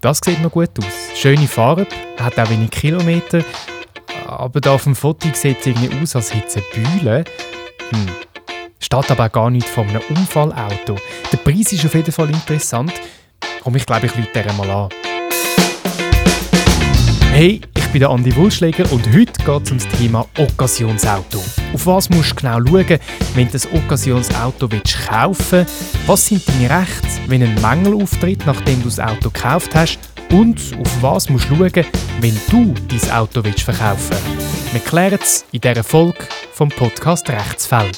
das sieht noch gut aus. Schöne Farbe, hat auch wenig Kilometer, aber da auf dem Foto sieht es irgendwie aus, als hätte es eine Bühle. Hm. Steht aber auch gar nicht von einem Unfallauto. Der Preis ist auf jeden Fall interessant. Komm, ich glaube, ich leite mal an. Hey, ich bin Andi Wulschläger und heute geht es um das Thema Occasionsauto. Auf was musst du genau schauen, wenn du ein Occasionsauto kaufen willst? Was sind deine Rechte, wenn ein Mängel auftritt, nachdem du das Auto gekauft hast? Und auf was musst du schauen, wenn du dein Auto verkaufen willst? Wir klären es in dieser Folge vom Podcast Rechtsfall.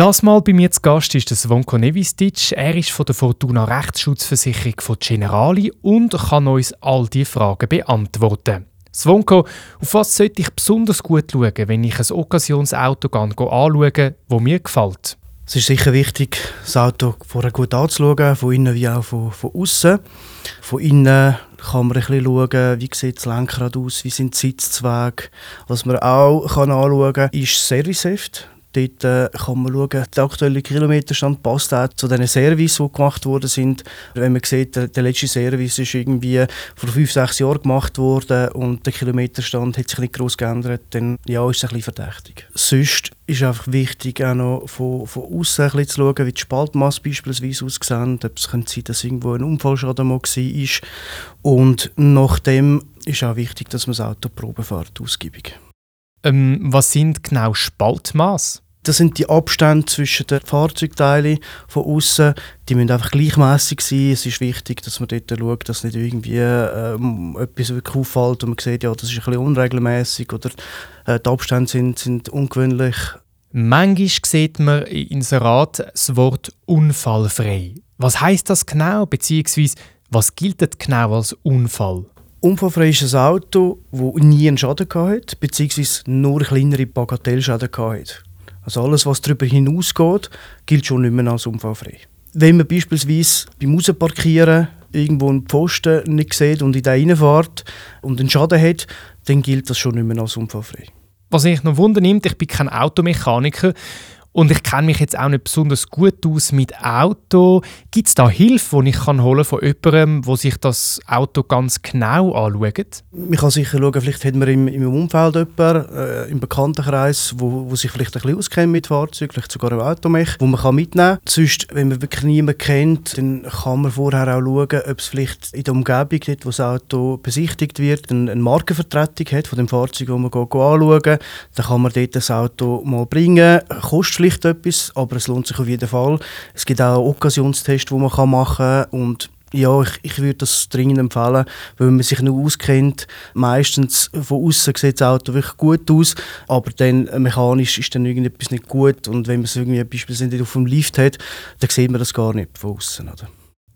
Das Mal bei mir zu Gast ist Svonko Nevistic. Er ist von der Fortuna Rechtsschutzversicherung von Generali und kann uns all diese Fragen beantworten. Svonko, auf was sollte ich besonders gut schauen, wenn ich ein Occasionsauto anschaue, das mir gefällt? Es ist sicher wichtig, das Auto vorher gut anzuschauen, von innen wie auch von, von außen. Von innen kann man ein bisschen schauen, wie sieht das Lenkrad aus, wie sind die Sitzzwege. Was man auch kann anschauen kann, ist das Serviceheft. Dort äh, kann man schauen, der aktuelle Kilometerstand passt auch zu den Services, die gemacht worden sind. Wenn man sieht, der, der letzte Service ist irgendwie vor fünf, sechs Jahren gemacht worden und der Kilometerstand hat sich nicht groß geändert, dann ja, ist es ein bisschen verdächtig. Sonst ist einfach wichtig, auch noch von, von außen zu schauen, wie die Spaltmasse beispielsweise aussehen. Ob es könnte dass irgendwo ein Unfallschaden mal war. Und nachdem ist auch wichtig, dass man das Auto Probe fährt, ausgiebig. Ähm, was sind genau Spaltmaß? Das sind die Abstände zwischen den Fahrzeugteilen von außen. Die müssen einfach gleichmäßig sein. Es ist wichtig, dass man dort schaut, dass nicht irgendwie ähm, etwas wirklich auffällt und man sieht, ja, das ist ein bisschen unregelmäßig oder äh, die Abstände sind, sind ungewöhnlich. Manchmal sieht man in Inserat das Wort unfallfrei. Was heißt das genau, beziehungsweise was gilt genau als Unfall? Unfallfrei ist ein Auto, das nie einen Schaden hatte, beziehungsweise nur kleinere Bagatellschäden hatte. Also alles, was darüber hinausgeht, gilt schon nicht mehr als unfallfrei. Wenn man beispielsweise beim Rausparkieren irgendwo einen Pfosten nicht sieht und in den reinfährt und einen Schaden hat, dann gilt das schon nicht mehr als unfallfrei. Was mich noch wundernimmt, ich bin kein Automechaniker und ich kenne mich jetzt auch nicht besonders gut aus mit Auto. Gibt es da Hilfe, die ich kann holen von jemandem, der sich das Auto ganz genau anschaut? Man kann sicher schauen, vielleicht hat man im, im Umfeld jemanden, äh, im Bekanntenkreis, wo, wo sich vielleicht ein bisschen auskennt mit Fahrzeugen, vielleicht sogar ein Automech, wo man kann mitnehmen kann. Sonst, wenn man wirklich niemanden kennt, dann kann man vorher auch schauen, ob es vielleicht in der Umgebung, dort, wo das Auto besichtigt wird, eine, eine Markenvertretung hat von dem Fahrzeug, das man anschauen Dann kann man dort das Auto mal bringen. Kostet vielleicht etwas, aber es lohnt sich auf jeden Fall. Es gibt auch Occasionstests, die man machen kann und ja, ich, ich würde das dringend empfehlen, weil man sich nur auskennt. Meistens von außen sieht das Auto wirklich gut aus, aber dann mechanisch ist dann irgendetwas nicht gut und wenn man es irgendwie beispielsweise nicht auf dem Lift hat, dann sieht man das gar nicht von außen.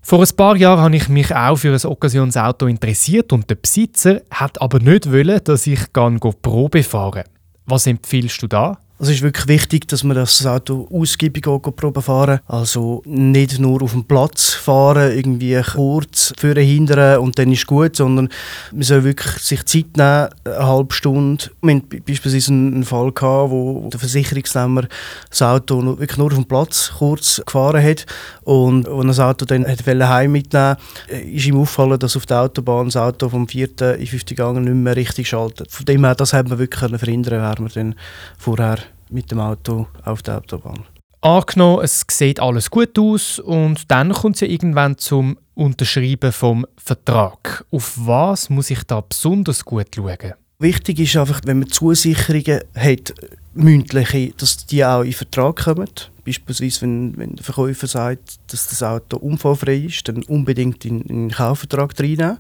Vor ein paar Jahren habe ich mich auch für ein Occasionsauto interessiert und der Besitzer hat aber nicht wollen, dass ich Probe fahre. Was empfiehlst du da? Also es ist wirklich wichtig, dass man das Auto ausgiebig auch Probe fahren Also nicht nur auf dem Platz fahren, irgendwie kurz für hindern und dann ist gut, sondern man soll wirklich sich Zeit nehmen, eine halbe Stunde. Wir hatten beispielsweise einen Fall, gehabt, wo der Versicherungsnehmer das Auto wirklich nur auf dem Platz kurz gefahren hat und als das Auto dann heim mitnehmen wollte, ist ihm aufgefallen, dass auf der Autobahn das Auto vom vierten in fünften Gang nicht mehr richtig schaltet. Von dem her, das hat man wirklich verhindern können, wäre man dann vorher mit dem Auto auf der Autobahn. Angenommen, es sieht alles gut aus und dann kommt es ja irgendwann zum Unterschreiben vom Vertrag. Auf was muss ich da besonders gut schauen? Wichtig ist einfach, wenn man Zusicherungen hat, mündliche, dass die auch in Vertrag kommen. Beispielsweise, wenn, wenn der Verkäufer sagt, dass das Auto unfallfrei ist, dann unbedingt in, in den Kaufvertrag reinnehmen.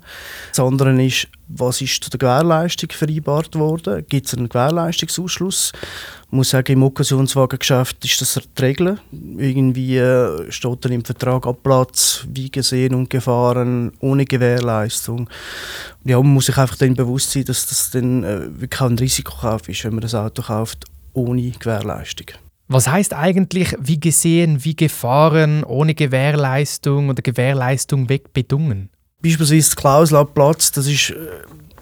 Das andere ist, was ist zu der Gewährleistung vereinbart worden? Gibt es einen Gewährleistungsausschluss? Ich muss sagen, im Occasionswagengeschäft ist das die Regel. Irgendwie äh, steht dann im Vertrag Abplatz, wie gesehen und gefahren, ohne Gewährleistung. Ja, man muss sich einfach dann bewusst sein, dass das dann äh, wirklich ein Risikokauf ist, wenn man das Auto kauft ohne Gewährleistung. Was heißt eigentlich wie gesehen, wie gefahren, ohne Gewährleistung oder Gewährleistung wegbedungen? Beispielsweise die Klausel Abplatz, das ist äh,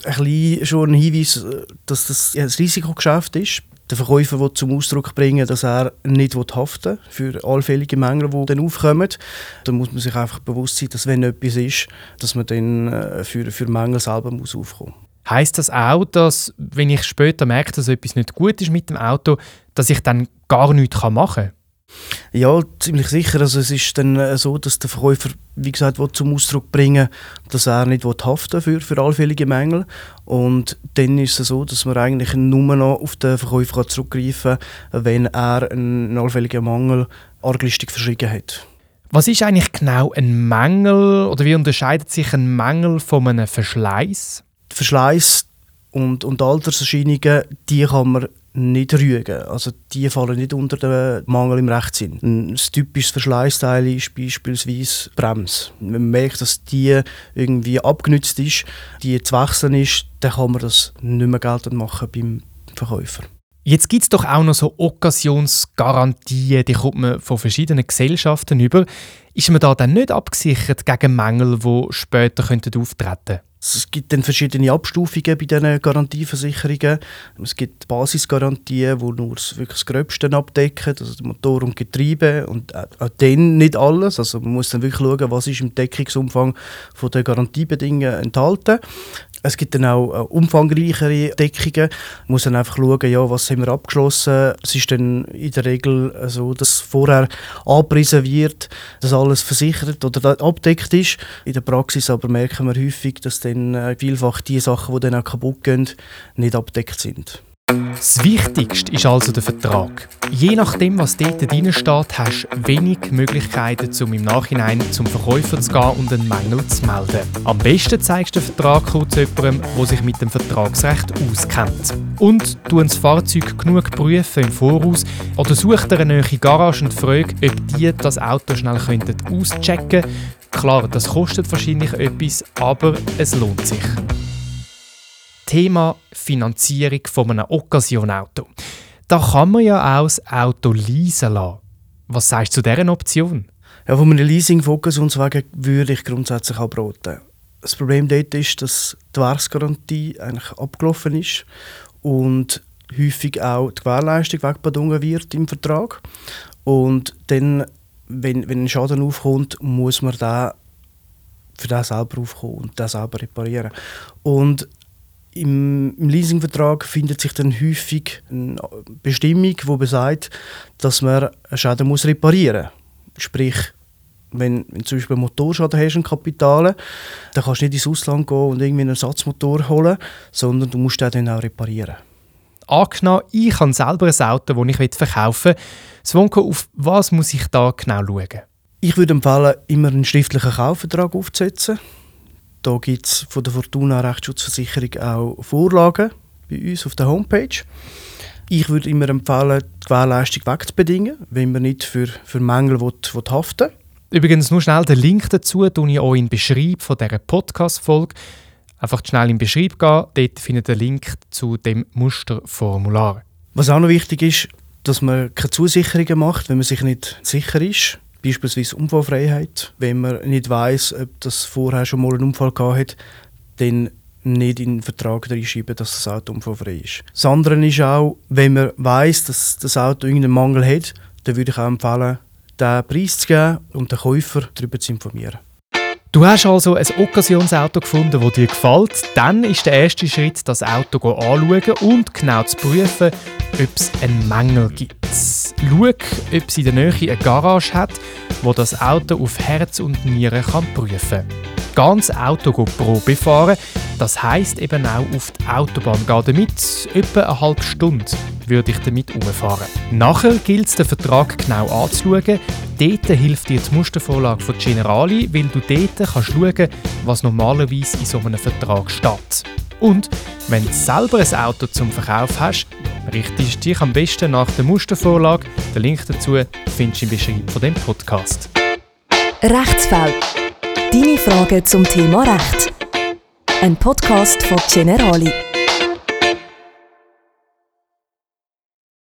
ein schon ein Hinweis, äh, dass das ein Risikogeschäft ist. Der Verkäufer will zum Ausdruck bringen, dass er nicht haften will für allfällige Mängel, die dann aufkommen. Da muss man sich einfach bewusst sein, dass wenn etwas ist, dass man dann äh, für, für Mängel selber muss aufkommen muss. Heißt das auch, dass wenn ich später merke, dass etwas nicht gut ist mit dem Auto, dass ich dann gar nichts machen kann? Ja, ziemlich sicher. Also es ist dann äh, so, dass der Verkäufer, wie gesagt, zum Ausdruck bringen dass er nicht haften für, für allfällige Mängel. Und dann ist es so, dass man eigentlich nur noch auf den Verkäufer zurückgreifen kann, wenn er einen allfälligen Mangel arglistig verschwiegen hat. Was ist eigentlich genau ein Mängel oder wie unterscheidet sich ein Mängel von einem Verschleiß? Verschleiß und, und Alterserscheinungen, die kann man nicht rügen. Also die fallen nicht unter den Mangel im Rechtssinn. Ein typisches Verschleißteil ist beispielsweise Bremse. Wenn man merkt, dass die irgendwie abgenützt ist, die zu wechseln ist, dann kann man das nicht mehr geltend machen beim Verkäufer. Jetzt gibt es doch auch noch so Occasionsgarantien, die kommt man von verschiedenen Gesellschaften über. Ist man da dann nicht abgesichert gegen Mängel, die später auftreten könnten? Es gibt dann verschiedene Abstufungen bei diesen Garantieversicherungen. Es gibt Basisgarantien, die nur wirklich das Gröbste abdecken, also Motor und Getriebe und auch dann nicht alles. Also man muss dann wirklich schauen, was ist im Deckungsumfang der Garantiebedingungen enthalten. Es gibt dann auch äh, umfangreichere Deckungen. Man muss dann einfach schauen, ja, was haben wir abgeschlossen. Es ist dann in der Regel so, dass vorher angepriesen wird, dass alles versichert oder abdeckt ist. In der Praxis aber merken wir häufig, dass dann äh, vielfach die Sachen, die dann auch kaputt gehen, nicht abdeckt sind. Das Wichtigste ist also der Vertrag. Je nachdem, was dort drin steht, hast du wenig Möglichkeiten, um im Nachhinein zum Verkäufer zu gehen und einen Mängel zu melden. Am besten zeigst du den Vertrag kurz jemandem, der sich mit dem Vertragsrecht auskennt. Und du das Fahrzeug genug prüfen im Voraus oder such dir eine neue Garage und frag, ob die das Auto schnell auschecken könnten. Klar, das kostet wahrscheinlich etwas, aber es lohnt sich. Thema Finanzierung von einem Occasion-Auto. Da kann man ja auch das Auto leasen lassen. Was sagst du zu dieser Option? Ja, von einem Leasing von Occasionswagen würde ich grundsätzlich auch broten. Das Problem dort ist, dass die Werksgarantie eigentlich abgelaufen ist und häufig auch die Gewährleistung wegbezogen wird im Vertrag. Und dann, wenn, wenn ein Schaden aufkommt, muss man da für das selber aufkommen und das selber reparieren. Und im, Im Leasingvertrag findet sich dann häufig eine Bestimmung, die besagt, dass man einen Schaden muss reparieren muss. Sprich, wenn, wenn du zum Beispiel einen Motorschaden hast, einen Kapitale, dann kannst du nicht ins Ausland gehen und irgendwie einen Ersatzmotor holen, sondern du musst den dann auch reparieren. Angenommen, ich habe selber ein Auto, das ich verkaufen will. Svonko, auf was muss ich da genau schauen? Ich würde empfehlen, immer einen schriftlichen Kaufvertrag aufzusetzen. Da gibt es von der Fortuna Rechtsschutzversicherung auch Vorlagen bei uns auf der Homepage. Ich würde immer empfehlen, die Gewährleistung wegzubedingen, wenn man nicht für, für Mängel will, will haften. Übrigens nur schnell den Link dazu tue ich auch in den Beschreib von dieser Podcast-Folge. Einfach schnell in den Beschreib gehen, dort findet ihr den Link zu dem Musterformular. Was auch noch wichtig ist, dass man keine Zusicherungen macht, wenn man sich nicht sicher ist beispielsweise Unfallfreiheit. Wenn man nicht weiß, ob das vorher schon mal einen Unfall gehabt hat, dann nicht in den Vertrag reinschreiben, dass das Auto unfallfrei ist. Das andere ist auch, wenn man weiß, dass das Auto irgendeinen Mangel hat, dann würde ich auch empfehlen, den Preis zu geben und den Käufer darüber zu informieren. Du hast also ein Occasionsauto gefunden, das dir gefällt. Dann ist der erste Schritt, das Auto anschauen und genau zu prüfen, ob es einen Mängel gibt. Schau, ob es in der Nähe eine Garage hat, wo das Auto auf Herz und Nieren kann prüfen kann. Ganz Auto Probe fahren, das heisst eben auch auf die Autobahn gehen. Damit etwa eine halbe Stunde würde ich damit umfahren. Nachher gilt es, den Vertrag genau anzuschauen. Dort hilft dir die Mustervorlage von Generali, weil du dort kannst schauen was normalerweise in so einem Vertrag steht. Und wenn du selber ein Auto zum Verkauf hast, richtest dich am besten nach der Mustervorlage. Den Link dazu findest du im Beschreibung von dem Podcast. Rechtsfall. Deine Fragen zum Thema Recht. Ein Podcast von Generali.